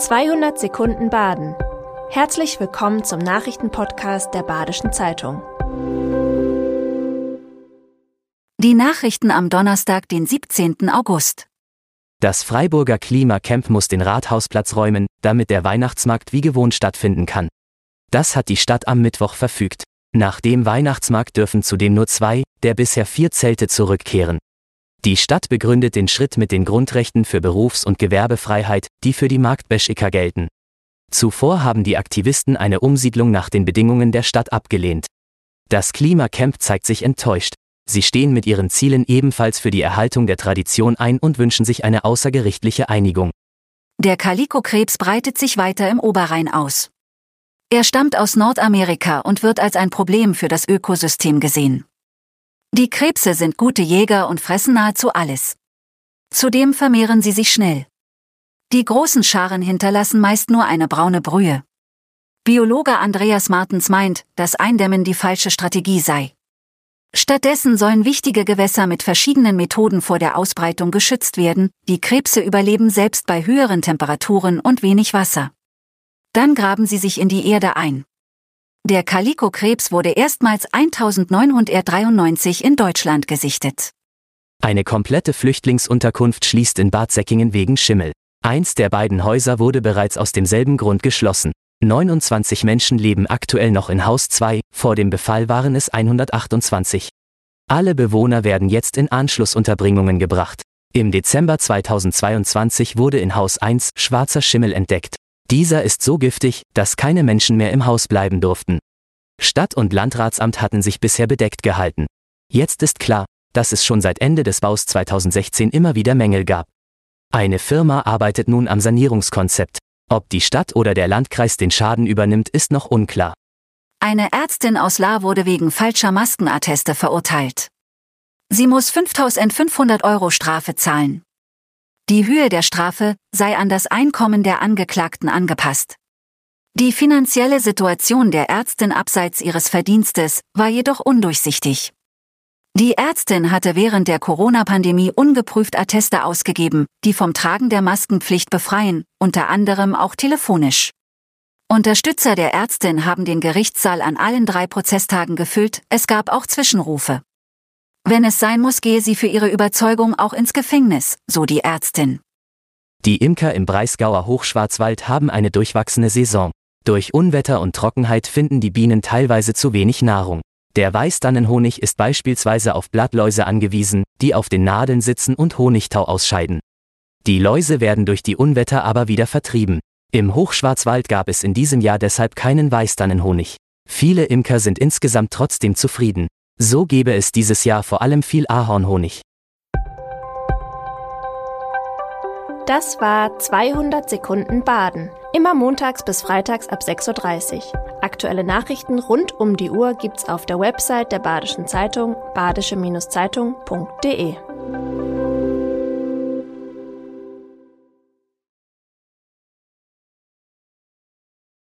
200 Sekunden Baden. Herzlich willkommen zum Nachrichtenpodcast der Badischen Zeitung. Die Nachrichten am Donnerstag, den 17. August. Das Freiburger Klimacamp muss den Rathausplatz räumen, damit der Weihnachtsmarkt wie gewohnt stattfinden kann. Das hat die Stadt am Mittwoch verfügt. Nach dem Weihnachtsmarkt dürfen zudem nur zwei der bisher vier Zelte zurückkehren. Die Stadt begründet den Schritt mit den Grundrechten für Berufs- und Gewerbefreiheit, die für die Marktbeschiker gelten. Zuvor haben die Aktivisten eine Umsiedlung nach den Bedingungen der Stadt abgelehnt. Das Klimacamp zeigt sich enttäuscht. Sie stehen mit ihren Zielen ebenfalls für die Erhaltung der Tradition ein und wünschen sich eine außergerichtliche Einigung. Der Kalikokrebs breitet sich weiter im Oberrhein aus. Er stammt aus Nordamerika und wird als ein Problem für das Ökosystem gesehen. Die Krebse sind gute Jäger und fressen nahezu alles. Zudem vermehren sie sich schnell. Die großen Scharen hinterlassen meist nur eine braune Brühe. Biologe Andreas Martens meint, dass Eindämmen die falsche Strategie sei. Stattdessen sollen wichtige Gewässer mit verschiedenen Methoden vor der Ausbreitung geschützt werden, die Krebse überleben selbst bei höheren Temperaturen und wenig Wasser. Dann graben sie sich in die Erde ein. Der Kalikokrebs wurde erstmals 1993 in Deutschland gesichtet. Eine komplette Flüchtlingsunterkunft schließt in Bad Säckingen wegen Schimmel. Eins der beiden Häuser wurde bereits aus demselben Grund geschlossen. 29 Menschen leben aktuell noch in Haus 2, vor dem Befall waren es 128. Alle Bewohner werden jetzt in Anschlussunterbringungen gebracht. Im Dezember 2022 wurde in Haus 1 schwarzer Schimmel entdeckt. Dieser ist so giftig, dass keine Menschen mehr im Haus bleiben durften. Stadt- und Landratsamt hatten sich bisher bedeckt gehalten. Jetzt ist klar, dass es schon seit Ende des Baus 2016 immer wieder Mängel gab. Eine Firma arbeitet nun am Sanierungskonzept. Ob die Stadt oder der Landkreis den Schaden übernimmt, ist noch unklar. Eine Ärztin aus La wurde wegen falscher Maskenatteste verurteilt. Sie muss 5500 Euro Strafe zahlen. Die Höhe der Strafe sei an das Einkommen der Angeklagten angepasst. Die finanzielle Situation der Ärztin abseits ihres Verdienstes war jedoch undurchsichtig. Die Ärztin hatte während der Corona-Pandemie ungeprüft Atteste ausgegeben, die vom Tragen der Maskenpflicht befreien, unter anderem auch telefonisch. Unterstützer der Ärztin haben den Gerichtssaal an allen drei Prozesstagen gefüllt, es gab auch Zwischenrufe. Wenn es sein muss, gehe sie für ihre Überzeugung auch ins Gefängnis, so die Ärztin. Die Imker im Breisgauer Hochschwarzwald haben eine durchwachsene Saison. Durch Unwetter und Trockenheit finden die Bienen teilweise zu wenig Nahrung. Der Weißdannenhonig ist beispielsweise auf Blattläuse angewiesen, die auf den Nadeln sitzen und Honigtau ausscheiden. Die Läuse werden durch die Unwetter aber wieder vertrieben. Im Hochschwarzwald gab es in diesem Jahr deshalb keinen Weißdannenhonig. Viele Imker sind insgesamt trotzdem zufrieden. So gebe es dieses Jahr vor allem viel Ahornhonig. Das war 200 Sekunden Baden. Immer montags bis freitags ab 6.30 Uhr. Aktuelle Nachrichten rund um die Uhr gibt's auf der Website der Badischen Zeitung badische-zeitung.de.